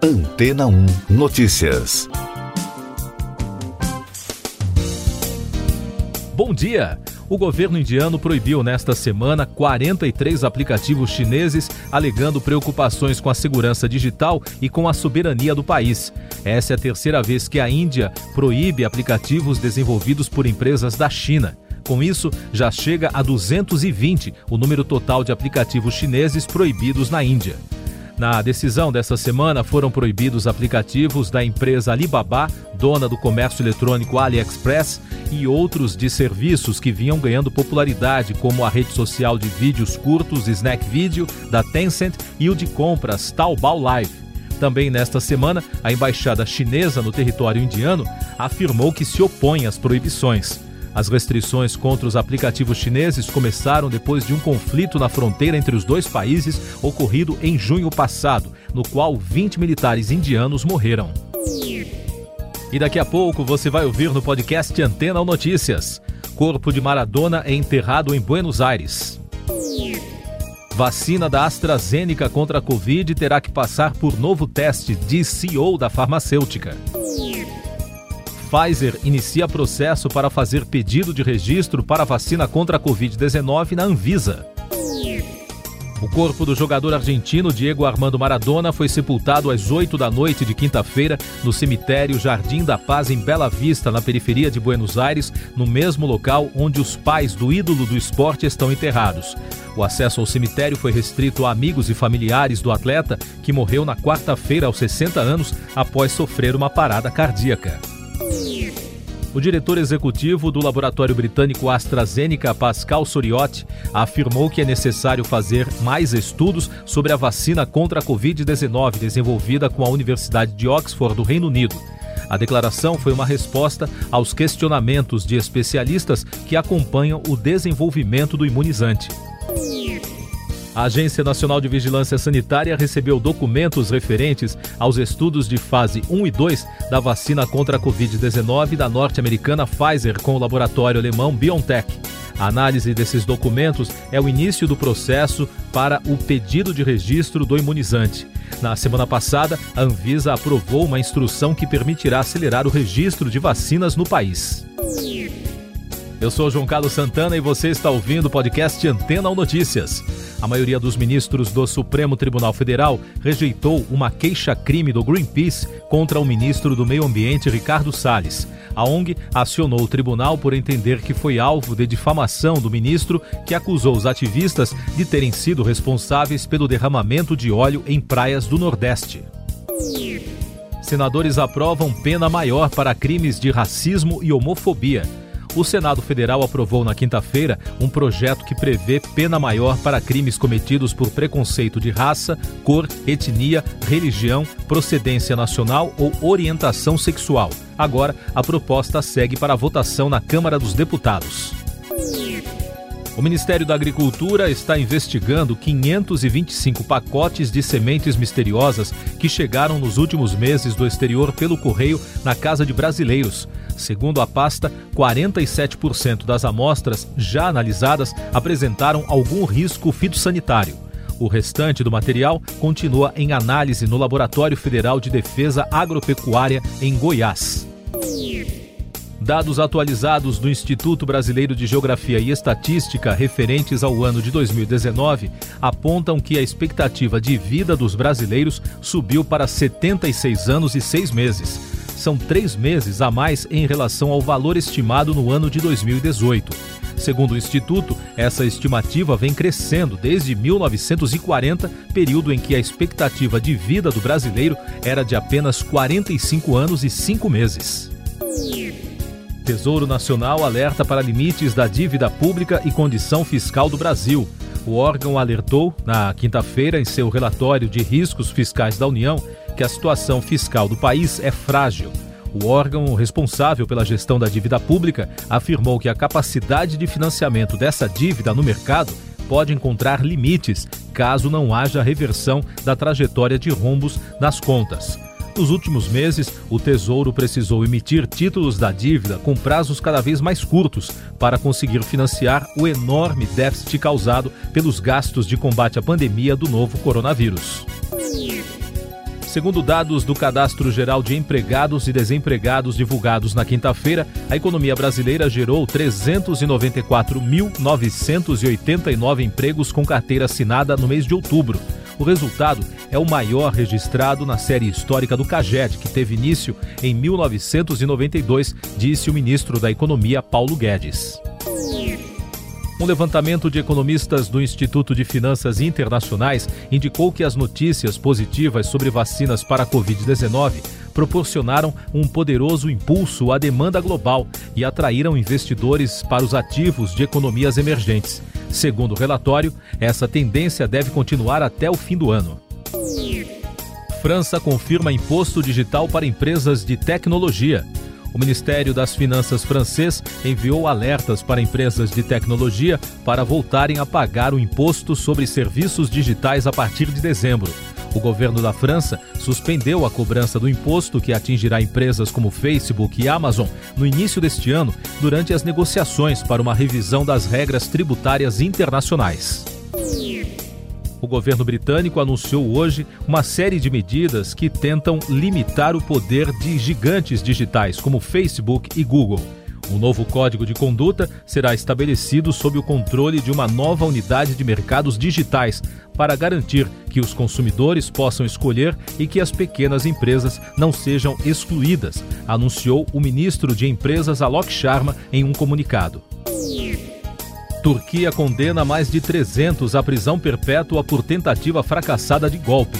Antena 1 Notícias. Bom dia! O governo indiano proibiu nesta semana 43 aplicativos chineses, alegando preocupações com a segurança digital e com a soberania do país. Essa é a terceira vez que a Índia proíbe aplicativos desenvolvidos por empresas da China. Com isso, já chega a 220 o número total de aplicativos chineses proibidos na Índia. Na decisão dessa semana, foram proibidos aplicativos da empresa Alibaba, dona do comércio eletrônico AliExpress, e outros de serviços que vinham ganhando popularidade, como a rede social de vídeos curtos Snack Video da Tencent e o de compras Taobao Live. Também nesta semana, a embaixada chinesa no território indiano afirmou que se opõe às proibições. As restrições contra os aplicativos chineses começaram depois de um conflito na fronteira entre os dois países ocorrido em junho passado, no qual 20 militares indianos morreram. E daqui a pouco você vai ouvir no podcast Antena ou Notícias. Corpo de Maradona é enterrado em Buenos Aires. Vacina da AstraZeneca contra a Covid terá que passar por novo teste, diz CEO da farmacêutica. Pfizer inicia processo para fazer pedido de registro para vacina contra a Covid-19 na Anvisa. O corpo do jogador argentino Diego Armando Maradona foi sepultado às 8 da noite de quinta-feira no cemitério Jardim da Paz, em Bela Vista, na periferia de Buenos Aires, no mesmo local onde os pais do ídolo do esporte estão enterrados. O acesso ao cemitério foi restrito a amigos e familiares do atleta, que morreu na quarta-feira aos 60 anos após sofrer uma parada cardíaca. O diretor executivo do laboratório britânico AstraZeneca, Pascal Soriotti, afirmou que é necessário fazer mais estudos sobre a vacina contra a Covid-19 desenvolvida com a Universidade de Oxford do Reino Unido. A declaração foi uma resposta aos questionamentos de especialistas que acompanham o desenvolvimento do imunizante. A Agência Nacional de Vigilância Sanitária recebeu documentos referentes aos estudos de fase 1 e 2 da vacina contra a Covid-19 da norte-americana Pfizer com o laboratório alemão BioNTech. A análise desses documentos é o início do processo para o pedido de registro do imunizante. Na semana passada, a Anvisa aprovou uma instrução que permitirá acelerar o registro de vacinas no país. Eu sou João Carlos Santana e você está ouvindo o podcast Antena ou Notícias. A maioria dos ministros do Supremo Tribunal Federal rejeitou uma queixa-crime do Greenpeace contra o ministro do Meio Ambiente, Ricardo Salles. A ONG acionou o tribunal por entender que foi alvo de difamação do ministro, que acusou os ativistas de terem sido responsáveis pelo derramamento de óleo em praias do Nordeste. Senadores aprovam pena maior para crimes de racismo e homofobia o Senado Federal aprovou na quinta-feira um projeto que prevê pena maior para crimes cometidos por preconceito de raça, cor, etnia, religião, procedência nacional ou orientação sexual. Agora, a proposta segue para votação na Câmara dos Deputados. O Ministério da Agricultura está investigando 525 pacotes de sementes misteriosas que chegaram nos últimos meses do exterior pelo correio na casa de brasileiros. Segundo a pasta, 47% das amostras já analisadas apresentaram algum risco fitossanitário. O restante do material continua em análise no Laboratório Federal de Defesa Agropecuária em Goiás. Dados atualizados do Instituto Brasileiro de Geografia e Estatística referentes ao ano de 2019 apontam que a expectativa de vida dos brasileiros subiu para 76 anos e 6 meses são três meses a mais em relação ao valor estimado no ano de 2018. Segundo o Instituto, essa estimativa vem crescendo desde 1940, período em que a expectativa de vida do brasileiro era de apenas 45 anos e 5 meses. Tesouro Nacional alerta para limites da dívida pública e condição fiscal do Brasil. O órgão alertou, na quinta-feira, em seu relatório de riscos fiscais da União, que a situação fiscal do país é frágil. O órgão responsável pela gestão da dívida pública afirmou que a capacidade de financiamento dessa dívida no mercado pode encontrar limites caso não haja reversão da trajetória de rombos nas contas. Nos últimos meses, o Tesouro precisou emitir títulos da dívida com prazos cada vez mais curtos para conseguir financiar o enorme déficit causado pelos gastos de combate à pandemia do novo coronavírus. Segundo dados do Cadastro Geral de Empregados e Desempregados divulgados na quinta-feira, a economia brasileira gerou 394.989 empregos com carteira assinada no mês de outubro. O resultado é o maior registrado na série histórica do CAGED, que teve início em 1992, disse o ministro da Economia Paulo Guedes. Um levantamento de economistas do Instituto de Finanças Internacionais indicou que as notícias positivas sobre vacinas para a Covid-19 proporcionaram um poderoso impulso à demanda global e atraíram investidores para os ativos de economias emergentes. Segundo o relatório, essa tendência deve continuar até o fim do ano. França confirma imposto digital para empresas de tecnologia. O Ministério das Finanças francês enviou alertas para empresas de tecnologia para voltarem a pagar o imposto sobre serviços digitais a partir de dezembro. O governo da França suspendeu a cobrança do imposto que atingirá empresas como Facebook e Amazon no início deste ano, durante as negociações para uma revisão das regras tributárias internacionais. O governo britânico anunciou hoje uma série de medidas que tentam limitar o poder de gigantes digitais como Facebook e Google. Um novo código de conduta será estabelecido sob o controle de uma nova unidade de mercados digitais para garantir que os consumidores possam escolher e que as pequenas empresas não sejam excluídas, anunciou o ministro de Empresas Alok Sharma em um comunicado. Turquia condena mais de 300 à prisão perpétua por tentativa fracassada de golpe.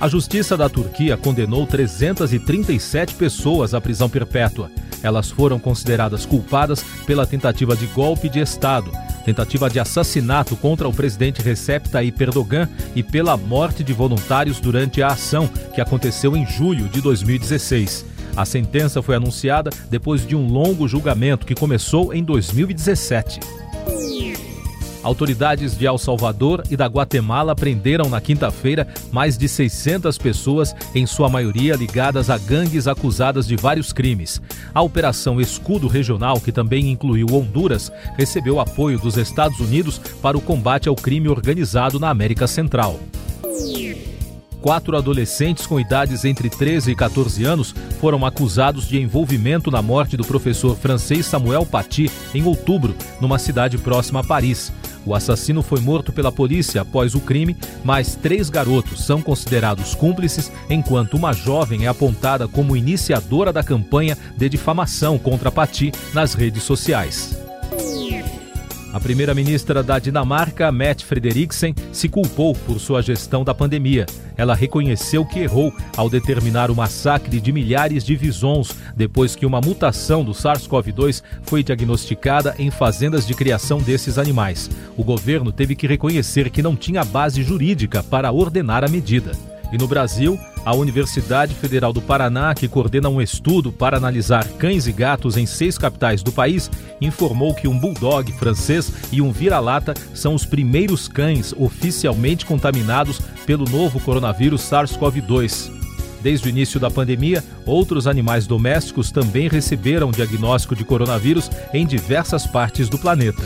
A Justiça da Turquia condenou 337 pessoas à prisão perpétua. Elas foram consideradas culpadas pela tentativa de golpe de Estado, tentativa de assassinato contra o presidente Recep Tayyip Erdogan e pela morte de voluntários durante a ação que aconteceu em julho de 2016. A sentença foi anunciada depois de um longo julgamento que começou em 2017. Autoridades de El Salvador e da Guatemala prenderam na quinta-feira mais de 600 pessoas, em sua maioria ligadas a gangues acusadas de vários crimes. A Operação Escudo Regional, que também incluiu Honduras, recebeu apoio dos Estados Unidos para o combate ao crime organizado na América Central. Quatro adolescentes com idades entre 13 e 14 anos foram acusados de envolvimento na morte do professor francês Samuel Paty em outubro, numa cidade próxima a Paris. O assassino foi morto pela polícia após o crime, mas três garotos são considerados cúmplices, enquanto uma jovem é apontada como iniciadora da campanha de difamação contra Paty nas redes sociais. A primeira-ministra da Dinamarca, Mette Frederiksen, se culpou por sua gestão da pandemia. Ela reconheceu que errou ao determinar o massacre de milhares de visons depois que uma mutação do SARS-CoV-2 foi diagnosticada em fazendas de criação desses animais. O governo teve que reconhecer que não tinha base jurídica para ordenar a medida. E no Brasil, a Universidade Federal do Paraná, que coordena um estudo para analisar cães e gatos em seis capitais do país, informou que um bulldog francês e um vira-lata são os primeiros cães oficialmente contaminados pelo novo coronavírus SARS-CoV-2. Desde o início da pandemia, outros animais domésticos também receberam diagnóstico de coronavírus em diversas partes do planeta.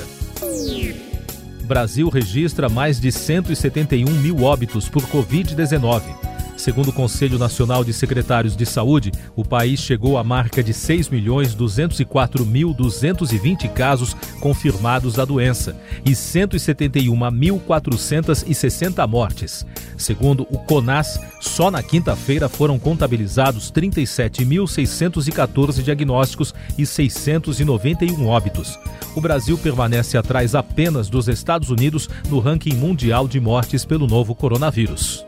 Brasil registra mais de 171 mil óbitos por Covid-19. Segundo o Conselho Nacional de Secretários de Saúde, o país chegou à marca de 6.204.220 casos confirmados da doença e 171.460 mortes. Segundo o CONAS, só na quinta-feira foram contabilizados 37.614 diagnósticos e 691 óbitos. O Brasil permanece atrás apenas dos Estados Unidos no ranking mundial de mortes pelo novo coronavírus.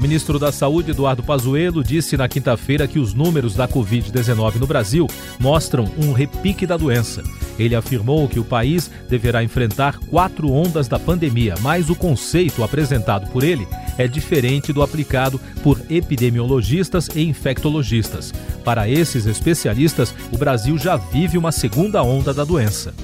O ministro da Saúde, Eduardo Pazuello, disse na quinta-feira que os números da Covid-19 no Brasil mostram um repique da doença. Ele afirmou que o país deverá enfrentar quatro ondas da pandemia, mas o conceito apresentado por ele é diferente do aplicado por epidemiologistas e infectologistas. Para esses especialistas, o Brasil já vive uma segunda onda da doença.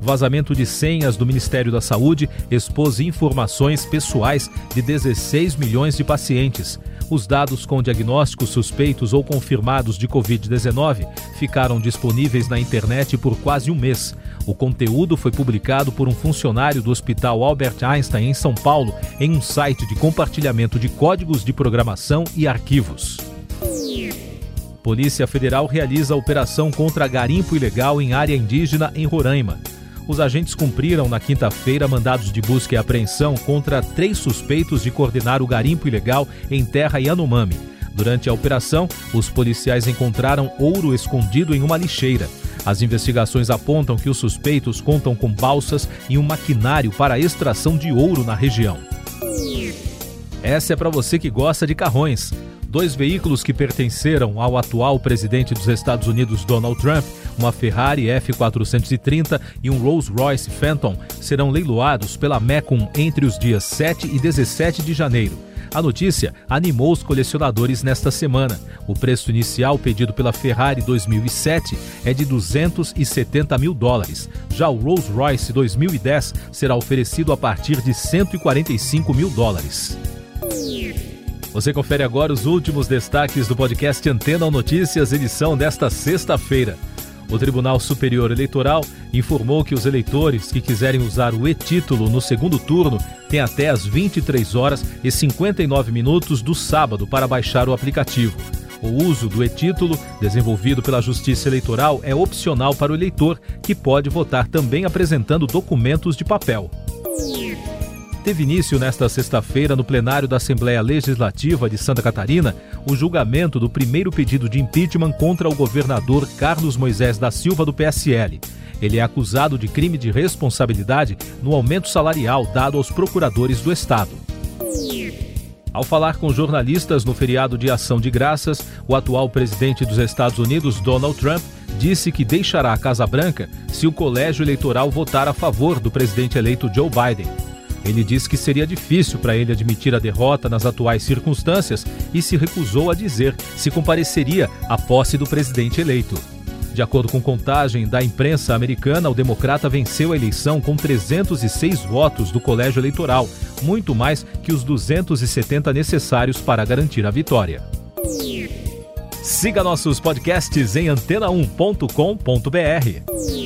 Vazamento de senhas do Ministério da Saúde expôs informações pessoais de 16 milhões de pacientes. Os dados com diagnósticos suspeitos ou confirmados de Covid-19 ficaram disponíveis na internet por quase um mês. O conteúdo foi publicado por um funcionário do Hospital Albert Einstein em São Paulo em um site de compartilhamento de códigos de programação e arquivos. Polícia Federal realiza operação contra garimpo ilegal em área indígena em Roraima. Os agentes cumpriram na quinta-feira mandados de busca e apreensão contra três suspeitos de coordenar o garimpo ilegal em terra Yanomami. Durante a operação, os policiais encontraram ouro escondido em uma lixeira. As investigações apontam que os suspeitos contam com balsas e um maquinário para extração de ouro na região. Essa é para você que gosta de carrões. Dois veículos que pertenceram ao atual presidente dos Estados Unidos, Donald Trump, uma Ferrari F430 e um Rolls-Royce Phantom, serão leiloados pela Mecum entre os dias 7 e 17 de janeiro. A notícia animou os colecionadores nesta semana. O preço inicial pedido pela Ferrari 2007 é de 270 mil dólares. Já o Rolls-Royce 2010 será oferecido a partir de 145 mil dólares. Você confere agora os últimos destaques do podcast Antena Notícias, edição desta sexta-feira. O Tribunal Superior Eleitoral informou que os eleitores que quiserem usar o e-título no segundo turno têm até as 23 horas e 59 minutos do sábado para baixar o aplicativo. O uso do e-título, desenvolvido pela Justiça Eleitoral, é opcional para o eleitor, que pode votar também apresentando documentos de papel teve início nesta sexta-feira no plenário da Assembleia Legislativa de Santa Catarina o julgamento do primeiro pedido de impeachment contra o governador Carlos Moisés da Silva do PSL. Ele é acusado de crime de responsabilidade no aumento salarial dado aos procuradores do Estado. Ao falar com jornalistas no feriado de Ação de Graças, o atual presidente dos Estados Unidos, Donald Trump, disse que deixará a Casa Branca se o colégio eleitoral votar a favor do presidente eleito Joe Biden. Ele disse que seria difícil para ele admitir a derrota nas atuais circunstâncias e se recusou a dizer se compareceria à posse do presidente eleito. De acordo com contagem da imprensa americana, o democrata venceu a eleição com 306 votos do colégio eleitoral, muito mais que os 270 necessários para garantir a vitória. Siga nossos podcasts em antena1.com.br.